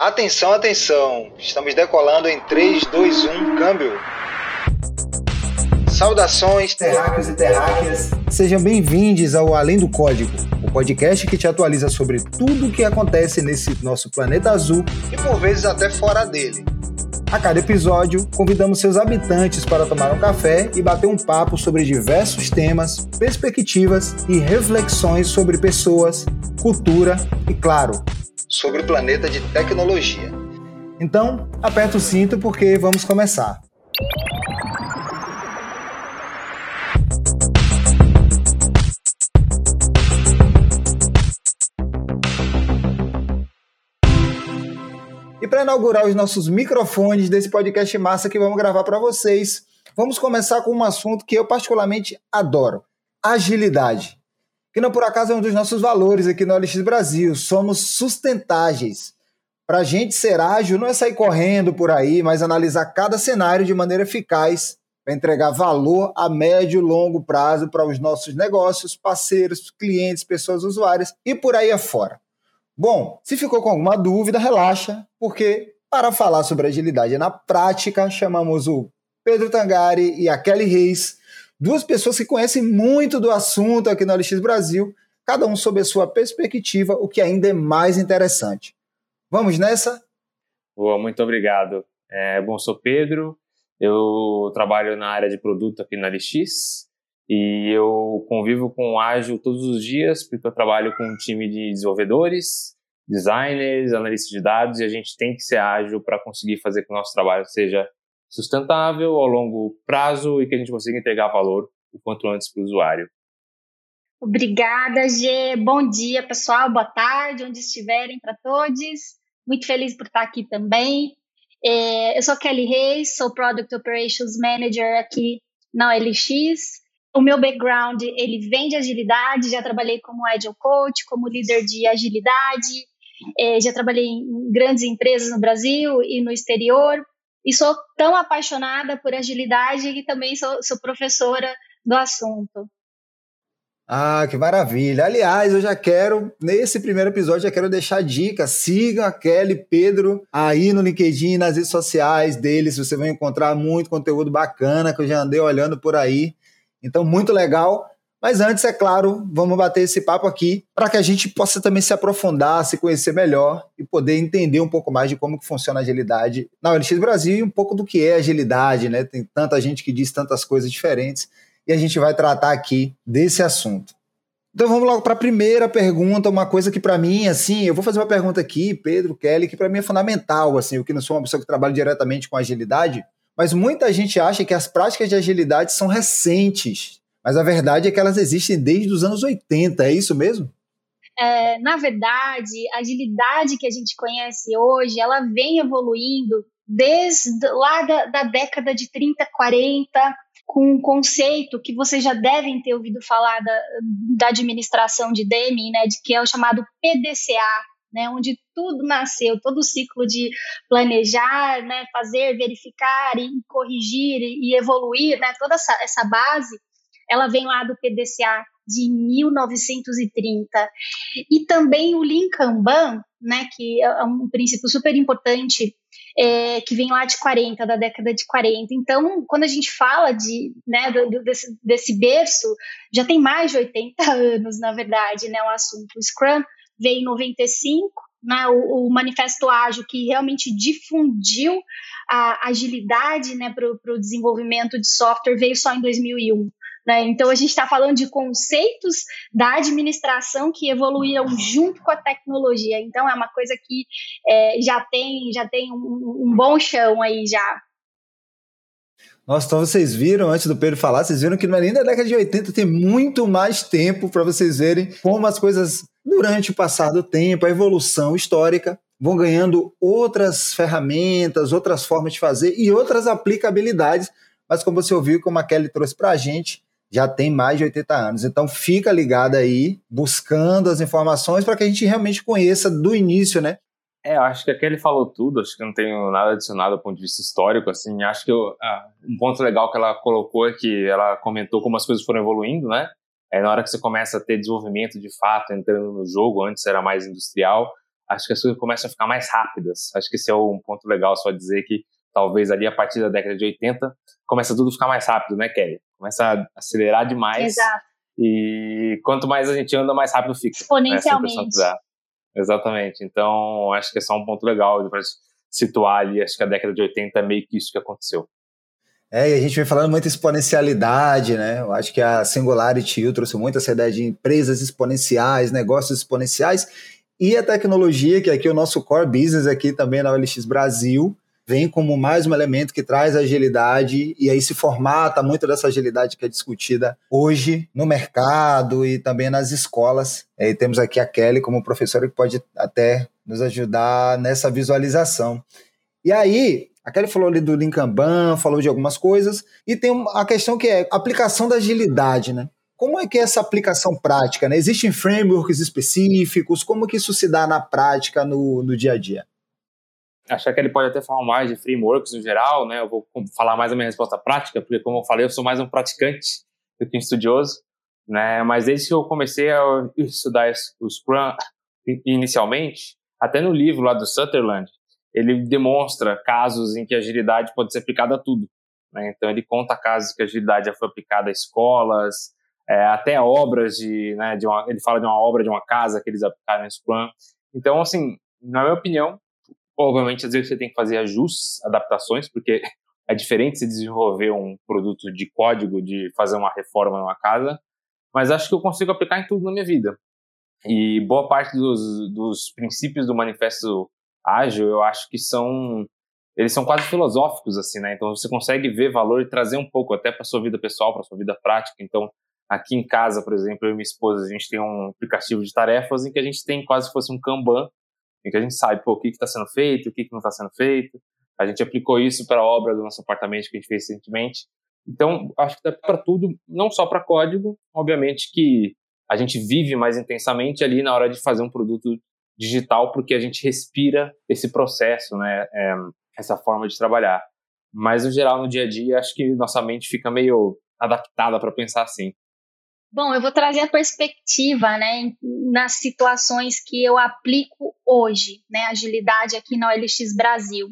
Atenção, atenção! Estamos decolando em 3, 2, 1, câmbio. Saudações, terráqueos e terráqueas. Sejam bem-vindos ao Além do Código, o podcast que te atualiza sobre tudo o que acontece nesse nosso planeta azul e por vezes até fora dele. A cada episódio, convidamos seus habitantes para tomar um café e bater um papo sobre diversos temas, perspectivas e reflexões sobre pessoas, cultura e, claro, sobre o planeta de tecnologia. Então, aperta o cinto porque vamos começar. E para inaugurar os nossos microfones desse podcast massa que vamos gravar para vocês, vamos começar com um assunto que eu particularmente adoro: agilidade que não por acaso é um dos nossos valores aqui no LX Brasil. Somos sustentáveis. Para a gente ser ágil não é sair correndo por aí, mas analisar cada cenário de maneira eficaz para entregar valor a médio e longo prazo para os nossos negócios, parceiros, clientes, pessoas usuárias e por aí afora. Bom, se ficou com alguma dúvida, relaxa, porque para falar sobre agilidade na prática, chamamos o Pedro Tangari e a Kelly Reis, Duas pessoas que conhecem muito do assunto aqui no LX Brasil, cada um sob a sua perspectiva, o que ainda é mais interessante. Vamos nessa? Boa, muito obrigado. É, bom, sou Pedro, eu trabalho na área de produto aqui na LX e eu convivo com o Ágil todos os dias porque eu trabalho com um time de desenvolvedores, designers, analistas de dados e a gente tem que ser ágil para conseguir fazer que o nosso trabalho seja sustentável ao longo prazo e que a gente consiga entregar valor o quanto antes para o usuário. Obrigada, Gê. Bom dia, pessoal. Boa tarde, onde estiverem para todos. Muito feliz por estar aqui também. É, eu sou Kelly Reis, sou Product Operations Manager aqui na OLX. O meu background, ele vem de agilidade, já trabalhei como Agile Coach, como líder de agilidade, é, já trabalhei em grandes empresas no Brasil e no exterior, e sou tão apaixonada por agilidade que também sou, sou professora do assunto. Ah, que maravilha! Aliás, eu já quero, nesse primeiro episódio, já quero deixar dica. Sigam a Kelly Pedro aí no LinkedIn, nas redes sociais deles. Você vai encontrar muito conteúdo bacana que eu já andei olhando por aí. Então, muito legal. Mas antes, é claro, vamos bater esse papo aqui para que a gente possa também se aprofundar, se conhecer melhor e poder entender um pouco mais de como que funciona a agilidade na OLX Brasil e um pouco do que é agilidade, né? Tem tanta gente que diz tantas coisas diferentes e a gente vai tratar aqui desse assunto. Então vamos logo para a primeira pergunta, uma coisa que para mim, assim, eu vou fazer uma pergunta aqui, Pedro, Kelly, que para mim é fundamental, assim, eu que não sou uma pessoa que trabalha diretamente com agilidade, mas muita gente acha que as práticas de agilidade são recentes, mas a verdade é que elas existem desde os anos 80, é isso mesmo? É, na verdade, a agilidade que a gente conhece hoje, ela vem evoluindo desde lá da, da década de 30, 40, com um conceito que vocês já devem ter ouvido falar da, da administração de Deming, né, de, que é o chamado PDCA, né, onde tudo nasceu, todo o ciclo de planejar, né, fazer, verificar e corrigir e, evoluir, né, toda essa, essa base ela vem lá do PDCA de 1930. E também o Lean Kanban, né, que é um princípio super importante, é, que vem lá de 40, da década de 40. Então, quando a gente fala de, né, do, desse, desse berço, já tem mais de 80 anos, na verdade, né, o assunto. O Scrum veio em 95, né, o, o Manifesto Ágil, que realmente difundiu a agilidade né, para o desenvolvimento de software, veio só em 2001. Né? Então, a gente está falando de conceitos da administração que evoluíram junto com a tecnologia. Então, é uma coisa que é, já tem, já tem um, um bom chão aí já. Nossa, então vocês viram, antes do Pedro falar, vocês viram que não é nem da década de 80, tem muito mais tempo para vocês verem como as coisas, durante o passar do tempo, a evolução histórica, vão ganhando outras ferramentas, outras formas de fazer e outras aplicabilidades. Mas como você ouviu, como a Kelly trouxe para a gente, já tem mais de 80 anos. Então fica ligado aí, buscando as informações para que a gente realmente conheça do início, né? É, acho que aqui ele falou tudo, acho que não tenho nada adicionado do ponto de vista histórico, assim, acho que eu, ah, um ponto legal que ela colocou é que ela comentou como as coisas foram evoluindo, né? É, na hora que você começa a ter desenvolvimento de fato entrando no jogo, antes era mais industrial, acho que as coisas começam a ficar mais rápidas. Acho que esse é um ponto legal só dizer que talvez ali a partir da década de 80 começa tudo a ficar mais rápido, né, Kelly? Começa a acelerar demais. Exato. E quanto mais a gente anda, mais rápido fica. Né, Exponencialmente. Exatamente. Então, acho que é só um ponto legal para situar ali. Acho que a década de 80 é meio que isso que aconteceu. É, e a gente vem falando muito exponencialidade, né? Eu acho que a Singularity trouxe muito essa ideia de empresas exponenciais, negócios exponenciais, e a tecnologia, que aqui é o nosso core business aqui também na OLX Brasil, vem como mais um elemento que traz agilidade e aí se formata muito dessa agilidade que é discutida hoje no mercado e também nas escolas. E temos aqui a Kelly como professora que pode até nos ajudar nessa visualização. E aí, a Kelly falou ali do Lean Kanban, falou de algumas coisas, e tem a questão que é aplicação da agilidade, né? Como é que é essa aplicação prática? Né? Existem frameworks específicos? Como que isso se dá na prática, no, no dia a dia? Achar que ele pode até falar mais de frameworks no geral, né? Eu vou falar mais a minha resposta prática, porque como eu falei, eu sou mais um praticante do que um estudioso, né? Mas desde que eu comecei a estudar o Scrum inicialmente, até no livro lá do Sutherland, ele demonstra casos em que agilidade pode ser aplicada a tudo. Né? Então ele conta casos que a agilidade já foi aplicada a escolas, é, até obras de, né, de uma, ele fala de uma obra de uma casa que eles aplicaram em Scrum. Então, assim, na minha opinião, Obviamente, às vezes você tem que fazer ajustes, adaptações, porque é diferente se desenvolver um produto de código, de fazer uma reforma numa casa, mas acho que eu consigo aplicar em tudo na minha vida. E boa parte dos, dos princípios do manifesto ágil, eu acho que são eles são quase filosóficos assim, né? Então você consegue ver valor e trazer um pouco até para sua vida pessoal, para sua vida prática. Então, aqui em casa, por exemplo, eu e minha esposa, a gente tem um aplicativo de tarefas em que a gente tem quase se fosse um Kanban em que a gente sabe pô, o que está sendo feito, o que, que não está sendo feito. A gente aplicou isso para a obra do nosso apartamento que a gente fez recentemente. Então, acho que dá para tudo, não só para código, obviamente que a gente vive mais intensamente ali na hora de fazer um produto digital, porque a gente respira esse processo, né, é, essa forma de trabalhar. Mas, no geral, no dia a dia, acho que nossa mente fica meio adaptada para pensar assim. Bom, eu vou trazer a perspectiva, né, nas situações que eu aplico hoje, né, agilidade aqui na OLX Brasil.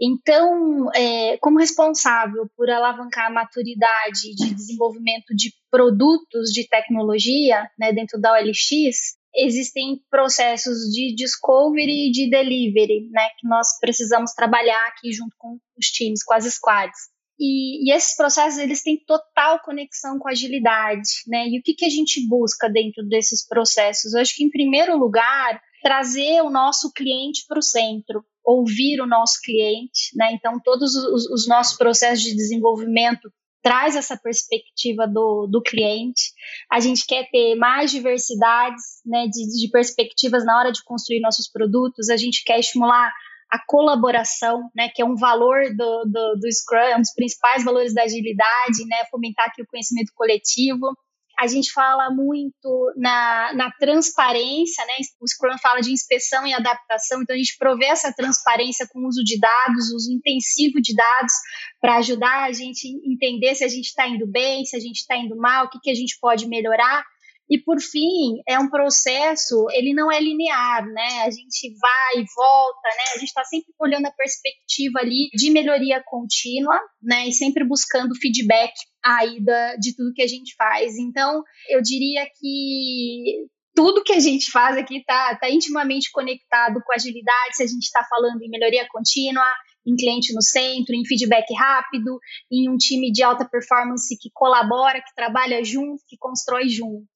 Então, é, como responsável por alavancar a maturidade de desenvolvimento de produtos de tecnologia né, dentro da OLX, existem processos de discovery e de delivery, né, que nós precisamos trabalhar aqui junto com os times, com as squads. E, e, esses processos eles têm total conexão com agilidade, né? E o que, que a gente busca dentro desses processos? Eu acho que, em primeiro lugar, trazer o nosso cliente para o centro, ouvir o nosso cliente, né? Então, todos os, os, nossos processos de desenvolvimento traz essa perspectiva do, do cliente. A gente quer ter mais diversidades, né? De, de perspectivas na hora de construir nossos produtos. A gente quer estimular a colaboração, né, que é um valor do, do, do Scrum, é um dos principais valores da agilidade, né, fomentar aqui o conhecimento coletivo. A gente fala muito na, na transparência, né? O Scrum fala de inspeção e adaptação, então a gente provê essa transparência com o uso de dados, uso intensivo de dados, para ajudar a gente entender se a gente está indo bem, se a gente está indo mal, o que, que a gente pode melhorar. E por fim, é um processo, ele não é linear, né? A gente vai e volta, né? A gente está sempre olhando a perspectiva ali de melhoria contínua, né? E sempre buscando feedback aí da, de tudo que a gente faz. Então, eu diria que tudo que a gente faz aqui está tá intimamente conectado com agilidade, se a gente está falando em melhoria contínua, em cliente no centro, em feedback rápido, em um time de alta performance que colabora, que trabalha junto, que constrói junto.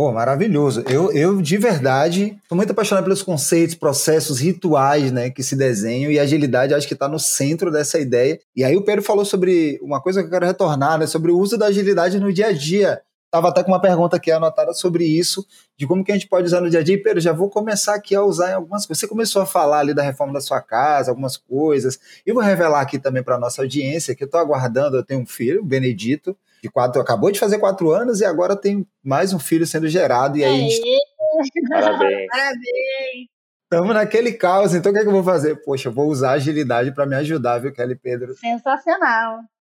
Pô, maravilhoso. Eu, eu, de verdade, estou muito apaixonado pelos conceitos, processos, rituais, né, que se desenham e a agilidade acho que está no centro dessa ideia. E aí o Pedro falou sobre uma coisa que eu quero retornar, né, sobre o uso da agilidade no dia a dia. Tava até com uma pergunta aqui anotada sobre isso, de como que a gente pode usar no dia a dia. E, Pedro, já vou começar aqui a usar em algumas coisas. Você começou a falar ali da reforma da sua casa, algumas coisas. E vou revelar aqui também para nossa audiência que eu estou aguardando, eu tenho um filho, o Benedito, de quatro, acabou de fazer quatro anos e agora tem mais um filho sendo gerado. E aí. Gente... Parabéns. Parabéns. Estamos naquele caos, então o que, é que eu vou fazer? Poxa, eu vou usar agilidade para me ajudar, viu, Kelly Pedro? Sensacional.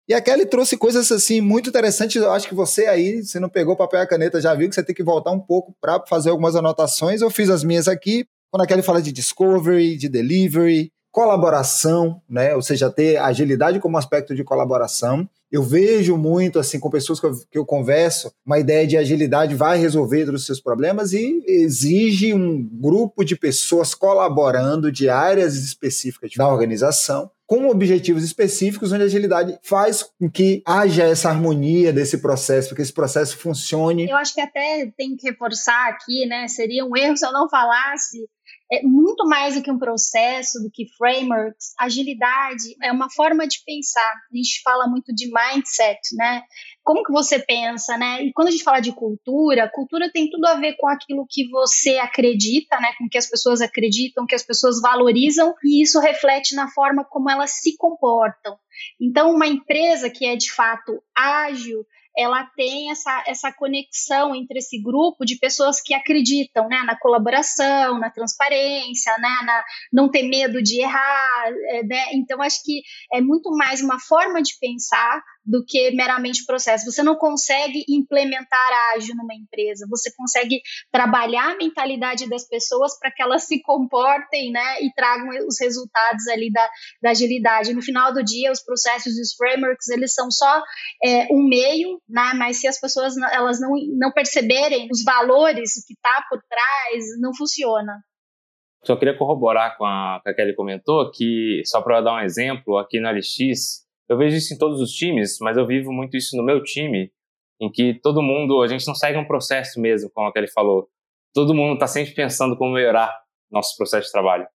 E a Kelly trouxe coisas assim muito interessantes. Eu acho que você aí, se não pegou papel e caneta, já viu que você tem que voltar um pouco para fazer algumas anotações. Eu fiz as minhas aqui. quando a Kelly fala de discovery, de delivery, colaboração, né? Ou seja, ter agilidade como aspecto de colaboração. Eu vejo muito, assim, com pessoas que eu, que eu converso, uma ideia de agilidade vai resolver todos os seus problemas e exige um grupo de pessoas colaborando de áreas específicas da organização com objetivos específicos, onde a agilidade faz com que haja essa harmonia desse processo, que esse processo funcione. Eu acho que até tem que reforçar aqui, né? Seria um erro se eu não falasse é muito mais do que um processo, do que frameworks. Agilidade é uma forma de pensar. A gente fala muito de mindset, né? Como que você pensa, né? E quando a gente fala de cultura, cultura tem tudo a ver com aquilo que você acredita, né? Com que as pessoas acreditam, que as pessoas valorizam, e isso reflete na forma como elas se comportam. Então, uma empresa que é de fato ágil, ela tem essa, essa conexão entre esse grupo de pessoas que acreditam né, na colaboração, na transparência, né, na não ter medo de errar. É, né? Então, acho que é muito mais uma forma de pensar do que meramente processo. Você não consegue implementar ágil numa empresa, você consegue trabalhar a mentalidade das pessoas para que elas se comportem né, e tragam os resultados ali da, da agilidade. No final do dia, os processos e os frameworks, eles são só é, um meio, né, mas se as pessoas elas não, não perceberem os valores, o que está por trás, não funciona. Só queria corroborar com a que a Kelly comentou, que, só para dar um exemplo, aqui na LX, eu vejo isso em todos os times, mas eu vivo muito isso no meu time, em que todo mundo, a gente não segue um processo mesmo, como ele falou. Todo mundo está sempre pensando como melhorar nosso processo de trabalho.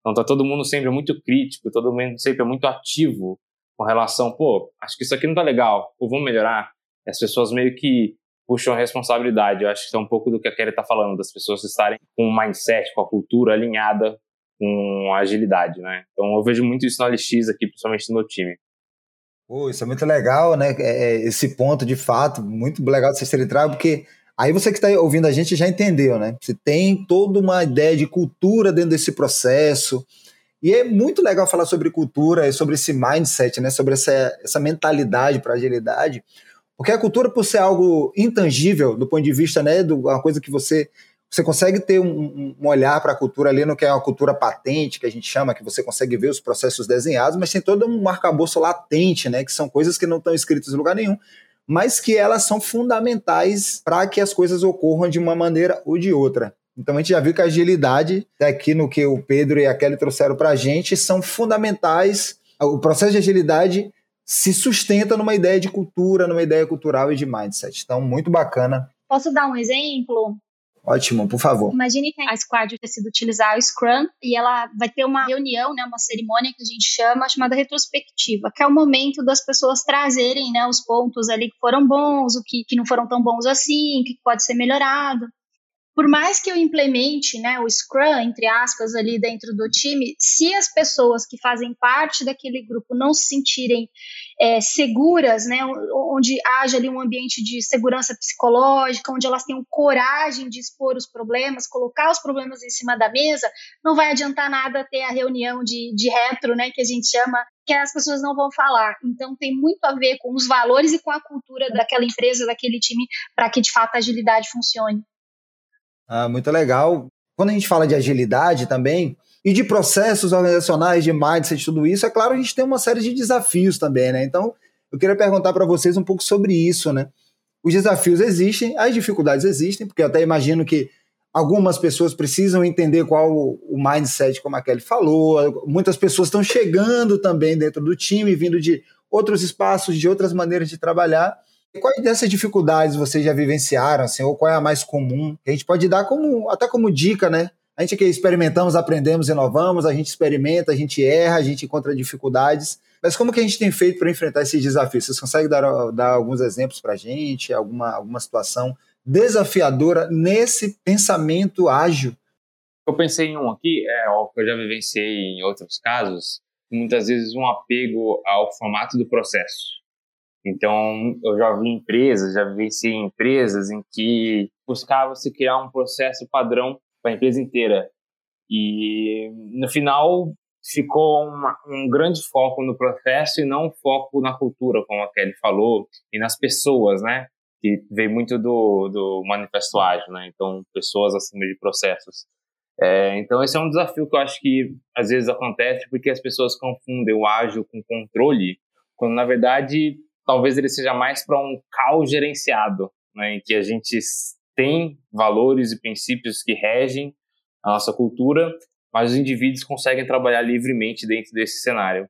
Então tá todo mundo sempre muito crítico, todo mundo sempre muito ativo com relação, pô, acho que isso aqui não tá legal, pô, vamos melhorar. E as pessoas meio que puxam a responsabilidade. Eu acho que é um pouco do que a Kelly está falando, das pessoas estarem com um mindset, com a cultura alinhada com a agilidade, né? Então eu vejo muito isso no LX aqui, principalmente no meu time. Pô, isso é muito legal, né? É, é, esse ponto, de fato, muito legal de vocês terem trago, porque aí você que está ouvindo a gente já entendeu, né? Você tem toda uma ideia de cultura dentro desse processo. E é muito legal falar sobre cultura e sobre esse mindset, né? Sobre essa, essa mentalidade para agilidade. Porque a cultura, por ser algo intangível do ponto de vista, né, de uma coisa que você você consegue ter um, um olhar para a cultura ali no que é uma cultura patente, que a gente chama, que você consegue ver os processos desenhados, mas tem todo um arcabouço latente, né? Que são coisas que não estão escritas em lugar nenhum, mas que elas são fundamentais para que as coisas ocorram de uma maneira ou de outra. Então a gente já viu que a agilidade, aqui no que o Pedro e a Kelly trouxeram para a gente, são fundamentais. O processo de agilidade se sustenta numa ideia de cultura, numa ideia cultural e de mindset. Então, muito bacana. Posso dar um exemplo? Ótimo, por favor. Imagine que a Squad decide utilizar o Scrum e ela vai ter uma reunião, né, uma cerimônia que a gente chama, chamada retrospectiva, que é o momento das pessoas trazerem né, os pontos ali que foram bons, o que, que não foram tão bons assim, o que pode ser melhorado por mais que eu implemente né, o Scrum, entre aspas, ali dentro do time, se as pessoas que fazem parte daquele grupo não se sentirem é, seguras, né, onde haja ali um ambiente de segurança psicológica, onde elas tenham coragem de expor os problemas, colocar os problemas em cima da mesa, não vai adiantar nada ter a reunião de, de retro, né, que a gente chama, que as pessoas não vão falar. Então, tem muito a ver com os valores e com a cultura daquela empresa, daquele time, para que de fato a agilidade funcione. Ah, muito legal. Quando a gente fala de agilidade também, e de processos organizacionais, de mindset, tudo isso, é claro, a gente tem uma série de desafios também, né? Então, eu queria perguntar para vocês um pouco sobre isso, né? Os desafios existem, as dificuldades existem, porque eu até imagino que algumas pessoas precisam entender qual o mindset, como a Kelly falou, muitas pessoas estão chegando também dentro do time, vindo de outros espaços, de outras maneiras de trabalhar, Quais dessas dificuldades vocês já vivenciaram, assim, ou qual é a mais comum? A gente pode dar como até como dica, né? A gente que experimentamos, aprendemos, inovamos, a gente experimenta, a gente erra, a gente encontra dificuldades. Mas como que a gente tem feito para enfrentar esses desafios? Vocês conseguem dar, dar alguns exemplos para a gente? Alguma, alguma situação desafiadora nesse pensamento ágil? Eu pensei em um aqui, é o que eu já vivenciei em outros casos, muitas vezes um apego ao formato do processo. Então, eu já vi empresas, já vivenciei empresas em que buscava se criar um processo padrão para a empresa inteira. E no final ficou uma, um grande foco no processo e não um foco na cultura, como a Kelly falou, e nas pessoas, né? Que veio muito do, do manifesto ágil, né? Então, pessoas acima de processos. É, então, esse é um desafio que eu acho que às vezes acontece porque as pessoas confundem o ágil com controle, quando na verdade talvez ele seja mais para um caos gerenciado, né, em que a gente tem valores e princípios que regem a nossa cultura, mas os indivíduos conseguem trabalhar livremente dentro desse cenário.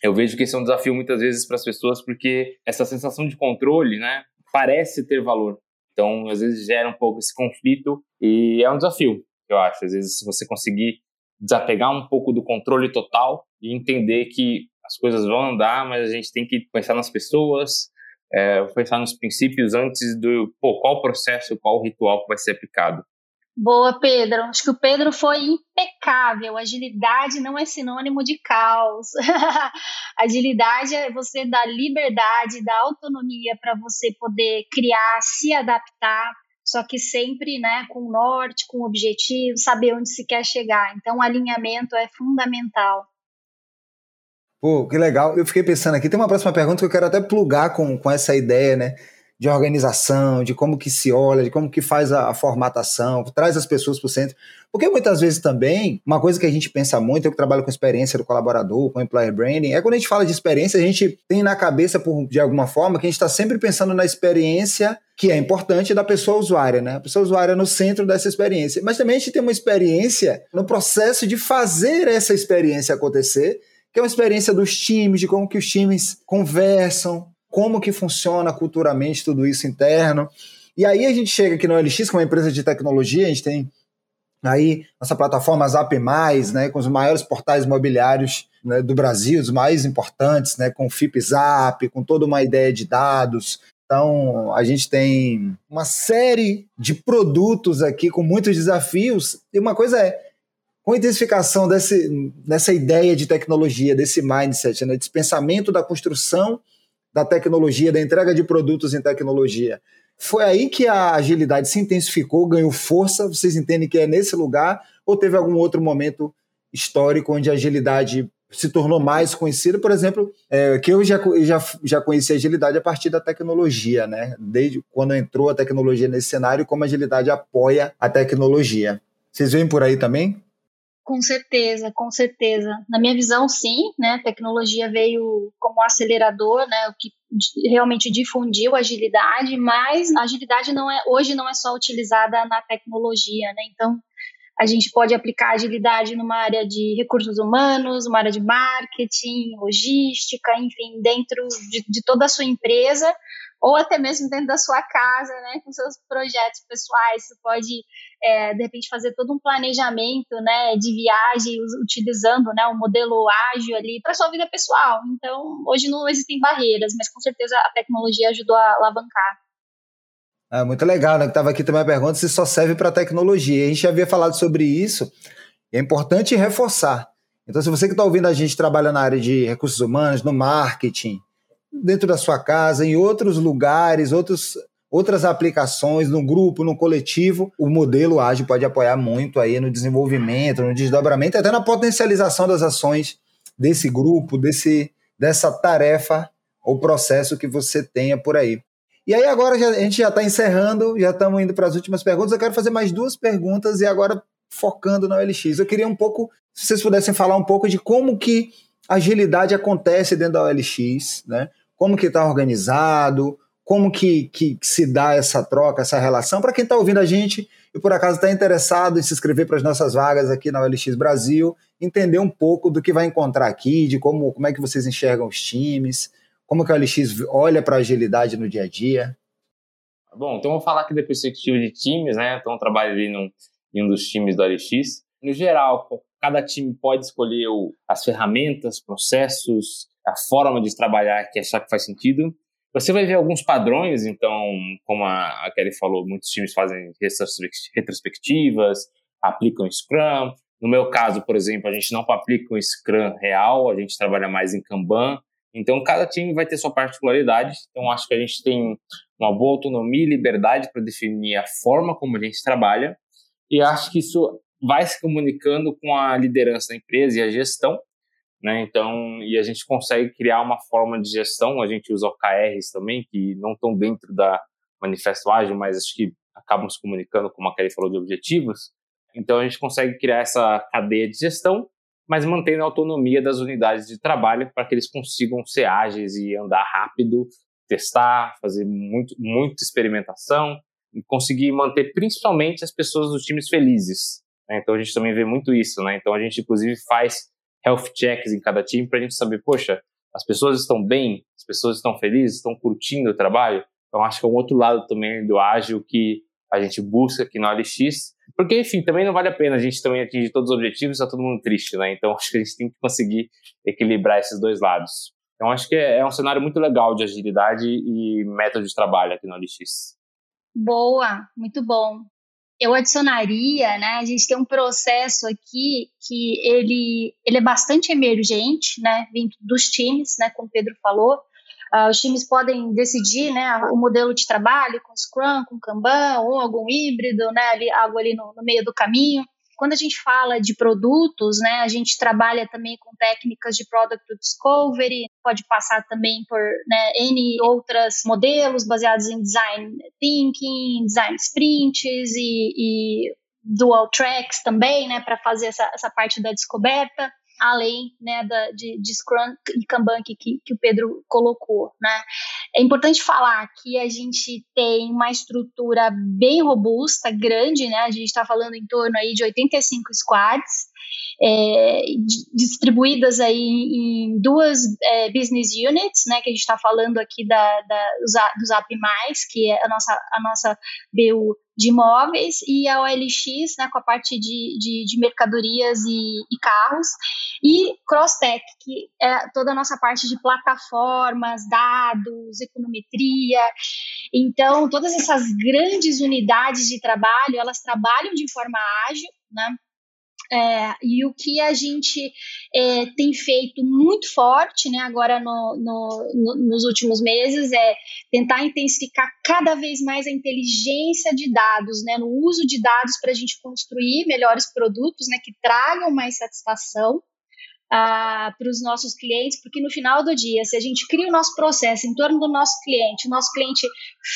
Eu vejo que esse é um desafio muitas vezes para as pessoas porque essa sensação de controle, né, parece ter valor. Então, às vezes gera um pouco esse conflito e é um desafio, eu acho. Às vezes, se você conseguir desapegar um pouco do controle total e entender que as coisas vão andar, mas a gente tem que pensar nas pessoas, é, pensar nos princípios antes do pô, qual processo, qual ritual que vai ser aplicado. Boa, Pedro. Acho que o Pedro foi impecável. Agilidade não é sinônimo de caos. Agilidade é você dar liberdade, dar autonomia para você poder criar, se adaptar, só que sempre né, com norte, com objetivo, saber onde se quer chegar. Então, alinhamento é fundamental. Pô, que legal. Eu fiquei pensando aqui, tem uma próxima pergunta que eu quero até plugar com, com essa ideia, né? de organização, de como que se olha, de como que faz a, a formatação, traz as pessoas para o centro. Porque muitas vezes também, uma coisa que a gente pensa muito, eu que trabalho com experiência do colaborador, com employer branding, é quando a gente fala de experiência, a gente tem na cabeça, por, de alguma forma, que a gente está sempre pensando na experiência que é importante da pessoa usuária, né? A pessoa usuária no centro dessa experiência. Mas também a gente tem uma experiência no processo de fazer essa experiência acontecer, que é uma experiência dos times, de como que os times conversam, como que funciona culturalmente tudo isso interno. E aí a gente chega aqui no LX, que é uma empresa de tecnologia, a gente tem aí nossa plataforma Zap né, com os maiores portais imobiliários né, do Brasil, os mais importantes, né, com o FIP Zap, com toda uma ideia de dados. Então, a gente tem uma série de produtos aqui com muitos desafios. E uma coisa é, com a intensificação desse, dessa ideia de tecnologia, desse mindset, né, desse pensamento da construção da tecnologia, da entrega de produtos em tecnologia. Foi aí que a agilidade se intensificou, ganhou força. Vocês entendem que é nesse lugar? Ou teve algum outro momento histórico onde a agilidade se tornou mais conhecida? Por exemplo, é, que eu já, já, já conheci a agilidade a partir da tecnologia, né? Desde quando entrou a tecnologia nesse cenário, como a agilidade apoia a tecnologia. Vocês veem por aí também? Com certeza, com certeza. Na minha visão, sim, né? A tecnologia veio como acelerador, né? O que realmente difundiu agilidade, mas a agilidade não é hoje não é só utilizada na tecnologia, né? Então a gente pode aplicar agilidade numa área de recursos humanos, uma área de marketing, logística, enfim, dentro de, de toda a sua empresa, ou até mesmo dentro da sua casa, né, com seus projetos pessoais. Você pode, é, de repente, fazer todo um planejamento né, de viagem utilizando né, um modelo ágil ali para sua vida pessoal. Então, hoje não existem barreiras, mas com certeza a tecnologia ajudou a alavancar. É muito legal, né? Estava aqui também a pergunta se só serve para tecnologia. A gente já havia falado sobre isso. é importante reforçar. Então, se você que está ouvindo a gente trabalha na área de recursos humanos, no marketing, dentro da sua casa, em outros lugares, outros, outras aplicações, no grupo, no coletivo, o modelo ágil pode apoiar muito aí no desenvolvimento, no desdobramento, até na potencialização das ações desse grupo, desse, dessa tarefa ou processo que você tenha por aí. E aí agora já, a gente já está encerrando, já estamos indo para as últimas perguntas. Eu quero fazer mais duas perguntas e agora focando na OLX. Eu queria um pouco, se vocês pudessem falar um pouco de como que agilidade acontece dentro da OLX, né? Como que está organizado, como que, que, que, se dá essa troca, essa relação. Para quem está ouvindo a gente e por acaso está interessado em se inscrever para as nossas vagas aqui na OLX Brasil, entender um pouco do que vai encontrar aqui, de como, como é que vocês enxergam os times, como que a OLX olha para a agilidade no dia a dia? Bom, então vou falar aqui da perspectiva de times, né? Então eu trabalho ali num, em um dos times da OLX. No geral, cada time pode escolher o, as ferramentas, processos, a forma de trabalhar que achar que faz sentido. Você vai ver alguns padrões, então, como a, Kelly falou, muitos times fazem retrospectivas, aplicam Scrum. No meu caso, por exemplo, a gente não aplica um Scrum real, a gente trabalha mais em Kanban. Então, cada time vai ter sua particularidade. Então, acho que a gente tem uma boa autonomia e liberdade para definir a forma como a gente trabalha. E acho que isso vai se comunicando com a liderança da empresa e a gestão. Né? Então, e a gente consegue criar uma forma de gestão. A gente usa OKRs também, que não estão dentro da Manifesto Ágil, mas acho que acabam se comunicando, como a Kelly falou, de objetivos. Então a gente consegue criar essa cadeia de gestão, mas mantendo a autonomia das unidades de trabalho para que eles consigam ser ágeis e andar rápido, testar, fazer muito, muita experimentação e conseguir manter principalmente as pessoas dos times felizes. Né? Então a gente também vê muito isso, né? Então a gente inclusive faz health checks em cada time para a gente saber, poxa, as pessoas estão bem, as pessoas estão felizes, estão curtindo o trabalho. Então acho que é um outro lado também do ágil que a gente busca aqui no LX, porque enfim, também não vale a pena a gente também atingir todos os objetivos e tá todo mundo triste, né? Então acho que a gente tem que conseguir equilibrar esses dois lados. Então acho que é, é um cenário muito legal de agilidade e método de trabalho aqui no LX. Boa, muito bom eu adicionaria, né? A gente tem um processo aqui que ele, ele é bastante emergente, né? Vindo dos times, né? Como o Pedro falou. Uh, os times podem decidir, né? O modelo de trabalho com Scrum, com Kanban ou algum híbrido, né? Ali, algo ali no, no meio do caminho. Quando a gente fala de produtos, né, a gente trabalha também com técnicas de product discovery, pode passar também por né, N outros modelos baseados em design thinking, design sprints e, e dual tracks também, né, para fazer essa, essa parte da descoberta além né, da, de, de Scrum e Kanban que, que o Pedro colocou. Né. É importante falar que a gente tem uma estrutura bem robusta, grande, né, a gente está falando em torno aí de 85 squads, é, distribuídas aí em duas é, business units, né, que a gente está falando aqui da, da, do Zap+, que é a nossa, a nossa BU de imóveis, e a OLX, né, com a parte de, de, de mercadorias e, e, carros, e CrossTech, que é toda a nossa parte de plataformas, dados, econometria. Então, todas essas grandes unidades de trabalho, elas trabalham de forma ágil, né, é, e o que a gente é, tem feito muito forte né, agora no, no, no, nos últimos meses é tentar intensificar cada vez mais a inteligência de dados, né, no uso de dados para a gente construir melhores produtos né, que tragam mais satisfação para os nossos clientes, porque no final do dia, se a gente cria o nosso processo em torno do nosso cliente, o nosso cliente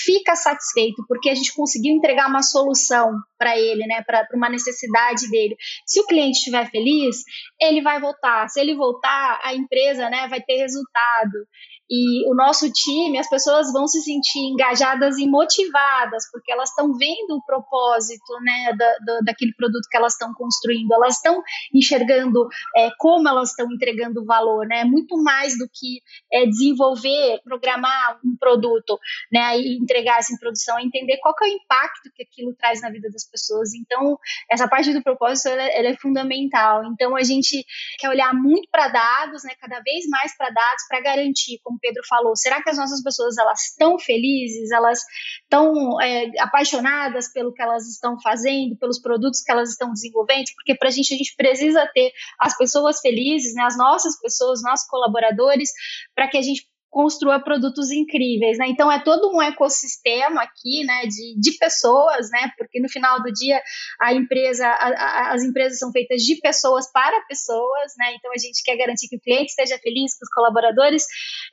fica satisfeito porque a gente conseguiu entregar uma solução para ele, né, para uma necessidade dele. Se o cliente estiver feliz, ele vai voltar. Se ele voltar, a empresa, né, vai ter resultado. E o nosso time, as pessoas vão se sentir engajadas e motivadas, porque elas estão vendo o propósito né, da, da, daquele produto que elas estão construindo, elas estão enxergando é, como elas estão entregando valor, né? Muito mais do que é, desenvolver, programar um produto né, e entregar essa produção, é entender qual é o impacto que aquilo traz na vida das pessoas. Então, essa parte do propósito ela, ela é fundamental. Então, a gente quer olhar muito para dados, né, cada vez mais para dados, para garantir, como como Pedro falou, será que as nossas pessoas elas estão felizes, elas estão é, apaixonadas pelo que elas estão fazendo, pelos produtos que elas estão desenvolvendo? Porque para a gente a gente precisa ter as pessoas felizes, né, as nossas pessoas, nossos colaboradores, para que a gente construa produtos incríveis, né? Então é todo um ecossistema aqui, né, de, de pessoas, né? Porque no final do dia a empresa, a, a, as empresas são feitas de pessoas para pessoas, né? Então a gente quer garantir que o cliente esteja feliz, que os colaboradores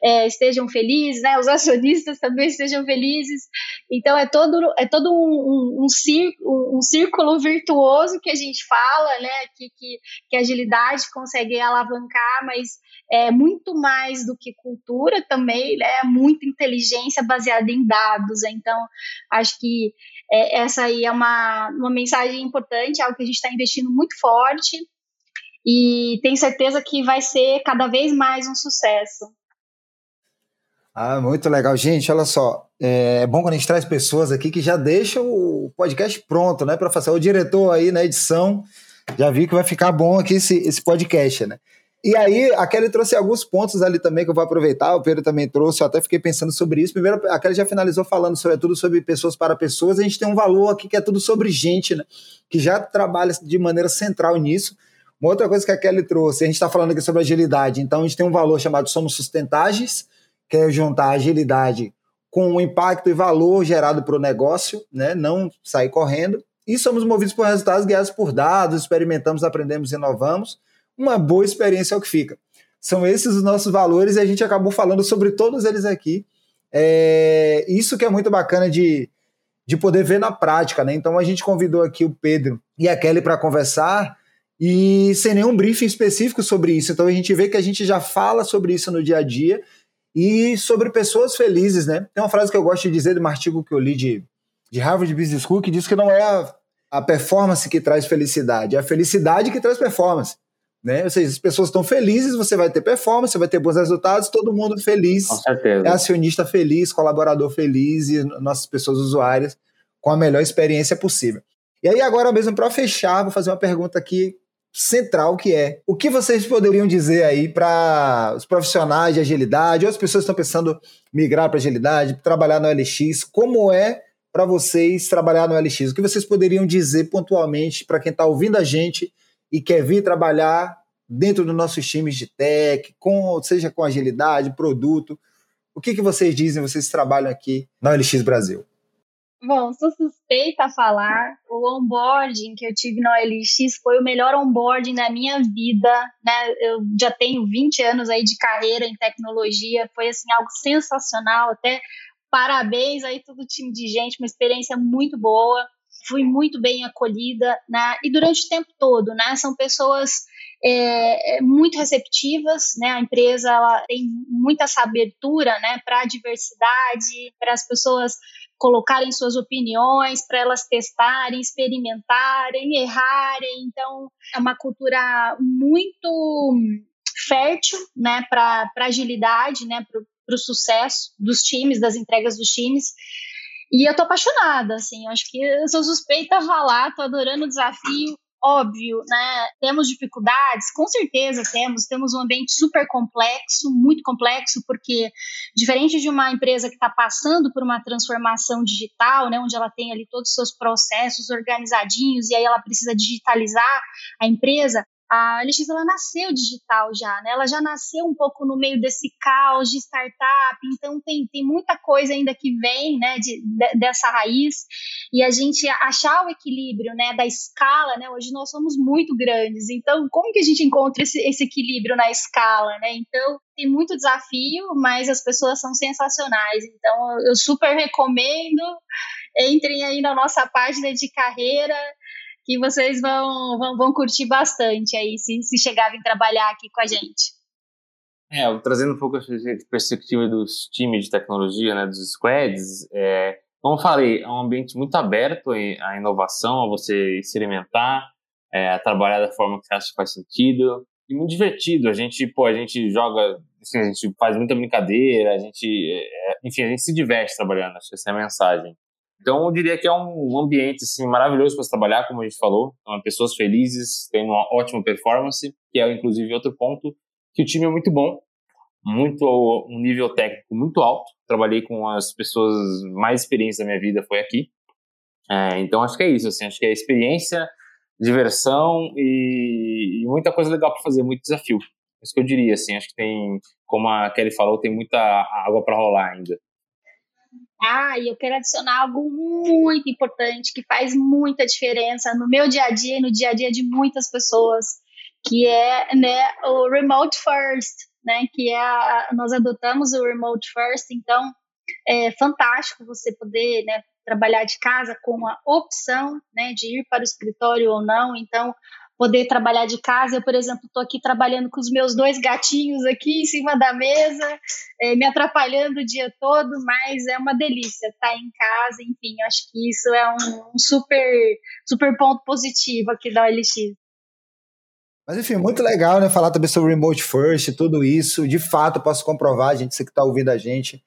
é, estejam felizes, né? Os acionistas também estejam felizes. Então é todo é todo um, um, um, círculo, um círculo virtuoso que a gente fala, né? Que, que, que agilidade consegue alavancar, mas é muito mais do que cultura também, né? É muita inteligência baseada em dados. Então, acho que é, essa aí é uma, uma mensagem importante, algo que a gente está investindo muito forte e tenho certeza que vai ser cada vez mais um sucesso. Ah, muito legal. Gente, olha só, é bom quando a gente traz pessoas aqui que já deixam o podcast pronto, né, para fazer. O diretor aí na edição já vi que vai ficar bom aqui esse, esse podcast, né? E aí, a Kelly trouxe alguns pontos ali também que eu vou aproveitar, o Pedro também trouxe, eu até fiquei pensando sobre isso. Primeiro, a Kelly já finalizou falando sobre tudo sobre pessoas para pessoas, a gente tem um valor aqui que é tudo sobre gente, né? Que já trabalha de maneira central nisso. Uma outra coisa que a Kelly trouxe, a gente está falando aqui sobre agilidade, então a gente tem um valor chamado Somos Sustentáveis, que é juntar agilidade com o impacto e valor gerado para o negócio, né? Não sair correndo. E somos movidos por resultados guiados por dados, experimentamos, aprendemos, inovamos uma boa experiência é o que fica. São esses os nossos valores e a gente acabou falando sobre todos eles aqui. É, isso que é muito bacana de, de poder ver na prática, né? Então a gente convidou aqui o Pedro e a Kelly para conversar e sem nenhum briefing específico sobre isso. Então a gente vê que a gente já fala sobre isso no dia a dia e sobre pessoas felizes, né? Tem uma frase que eu gosto de dizer de um artigo que eu li de, de Harvard Business School que diz que não é a, a performance que traz felicidade, é a felicidade que traz performance. Né? Ou seja, as pessoas estão felizes, você vai ter performance, você vai ter bons resultados, todo mundo feliz. Com certeza. É acionista feliz, colaborador feliz e nossas pessoas usuárias com a melhor experiência possível. E aí, agora mesmo, para fechar, vou fazer uma pergunta aqui central, que é o que vocês poderiam dizer aí para os profissionais de agilidade, ou as pessoas que estão pensando migrar para agilidade, trabalhar no LX, como é para vocês trabalhar no LX? O que vocês poderiam dizer pontualmente para quem está ouvindo a gente e quer vir trabalhar dentro dos nossos times de tech, com, seja com agilidade, produto. O que, que vocês dizem, vocês trabalham aqui na OLX Brasil? Bom, sou suspeita a falar. O onboarding que eu tive na OLX foi o melhor onboarding da minha vida, né? Eu já tenho 20 anos aí de carreira em tecnologia, foi assim algo sensacional, até parabéns aí todo o time de gente, uma experiência muito boa fui muito bem acolhida, né? E durante o tempo todo, né? São pessoas é, é muito receptivas, né? A empresa ela tem muita essa abertura, né? Para a diversidade, para as pessoas colocarem suas opiniões, para elas testarem, experimentarem, errarem. Então, é uma cultura muito fértil, né? Para agilidade, né? Para o sucesso dos times, das entregas dos times. E eu tô apaixonada, assim, acho que eu sou suspeita a falar, tô adorando o desafio. Óbvio, né? Temos dificuldades, com certeza temos. Temos um ambiente super complexo, muito complexo, porque diferente de uma empresa que está passando por uma transformação digital, né, onde ela tem ali todos os seus processos organizadinhos e aí ela precisa digitalizar a empresa, a LX ela nasceu digital já, né? Ela já nasceu um pouco no meio desse caos de startup, então tem, tem muita coisa ainda que vem, né, de, de, dessa raiz e a gente achar o equilíbrio, né, da escala, né? Hoje nós somos muito grandes, então como que a gente encontra esse, esse equilíbrio na escala, né? Então tem muito desafio, mas as pessoas são sensacionais, então eu super recomendo. Entrem aí na nossa página de carreira, que vocês vão, vão, vão curtir bastante aí se, se chegarem trabalhar aqui com a gente. É, trazendo um pouco a perspectiva dos times de tecnologia, né, dos squads, é, como eu falei, é um ambiente muito aberto à inovação, a você experimentar, é, a trabalhar da forma que você acha que faz sentido, e muito divertido. A gente, pô, a gente joga, assim, a gente faz muita brincadeira, a gente, é, enfim, a gente se diverte trabalhando, acho que essa é a mensagem. Então, eu diria que é um ambiente assim, maravilhoso para trabalhar, como a gente falou. Então, pessoas felizes, tendo uma ótima performance, que é, inclusive, outro ponto, que o time é muito bom, muito um nível técnico muito alto. Trabalhei com as pessoas mais experientes da minha vida, foi aqui. É, então, acho que é isso. Assim, acho que é experiência, diversão e, e muita coisa legal para fazer, muito desafio. É isso que eu diria. Assim, acho que tem, como a Kelly falou, tem muita água para rolar ainda. Ah, e eu quero adicionar algo muito importante que faz muita diferença no meu dia a dia e no dia a dia de muitas pessoas, que é né, o remote first, né? Que é a, nós adotamos o remote first, então é fantástico você poder né, trabalhar de casa com a opção né, de ir para o escritório ou não. Então, poder trabalhar de casa. Eu, por exemplo, estou aqui trabalhando com os meus dois gatinhos aqui em cima da mesa, é, me atrapalhando o dia todo, mas é uma delícia estar tá em casa. Enfim, acho que isso é um, um super, super ponto positivo aqui da OLX. Mas enfim, muito legal, né? Falar também sobre Remote First, tudo isso. De fato, posso comprovar, a gente, você que está ouvindo a gente,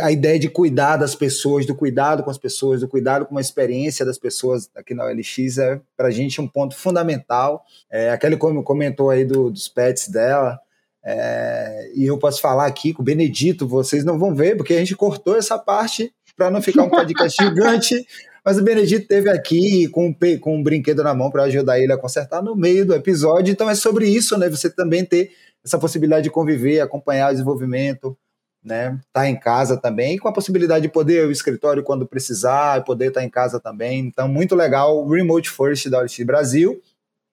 a ideia de cuidar das pessoas, do cuidado com as pessoas, do cuidado com a experiência das pessoas aqui na OLX é para a gente um ponto fundamental. É, aquele como comentou aí do, dos pets dela, é, e eu posso falar aqui com o Benedito, vocês não vão ver, porque a gente cortou essa parte para não ficar um podcast gigante, mas o Benedito teve aqui com, com um brinquedo na mão para ajudar ele a consertar no meio do episódio, então é sobre isso, né? Você também ter essa possibilidade de conviver, acompanhar o desenvolvimento, né? Tá em casa também, com a possibilidade de poder ir ao escritório quando precisar, poder estar tá em casa também. Então, muito legal Remote First da OLX Brasil.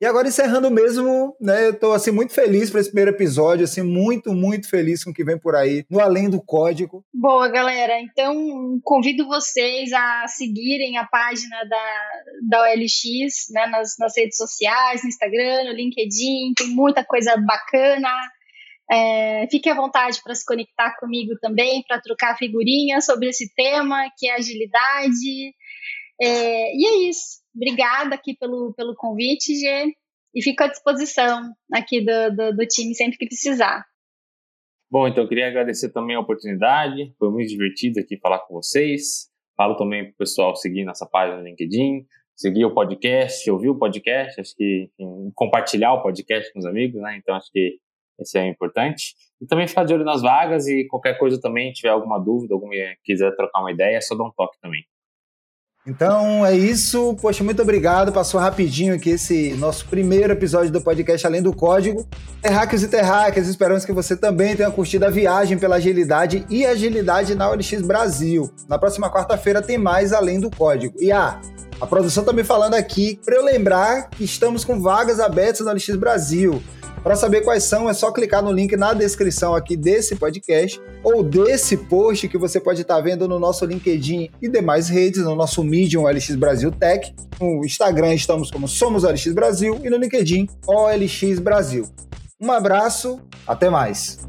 E agora encerrando mesmo, né, eu tô assim muito feliz para esse primeiro episódio, assim muito, muito feliz com o que vem por aí, no além do código. Boa, galera. Então, convido vocês a seguirem a página da, da OLX, né, nas, nas redes sociais, no Instagram, no LinkedIn, tem muita coisa bacana. É, fique à vontade para se conectar comigo também, para trocar figurinhas sobre esse tema, que é agilidade. É, e é isso. Obrigada aqui pelo, pelo convite, Gê, e fico à disposição aqui do, do, do time sempre que precisar. Bom, então eu queria agradecer também a oportunidade, foi muito divertido aqui falar com vocês. Falo também para o pessoal seguir nossa página no LinkedIn, seguir o podcast, ouvir o podcast, acho que enfim, compartilhar o podcast com os amigos, né? Então acho que esse é importante. E também ficar de olho nas vagas e qualquer coisa também, tiver alguma dúvida, algum quiser trocar uma ideia, é só dar um toque também. Então é isso. Poxa, muito obrigado. Passou rapidinho aqui esse nosso primeiro episódio do podcast Além do Código. Terráqueos e terráqueas, esperamos que você também tenha curtido a viagem pela agilidade e agilidade na OLX Brasil. Na próxima quarta-feira tem mais Além do Código. E ah, a produção tá me falando aqui para eu lembrar que estamos com vagas abertas na OLX Brasil. Para saber quais são, é só clicar no link na descrição aqui desse podcast ou desse post que você pode estar tá vendo no nosso LinkedIn e demais redes, no nosso Medium OLX Brasil Tech. No Instagram estamos como Somos Brasil e no LinkedIn OLX Brasil. Um abraço, até mais.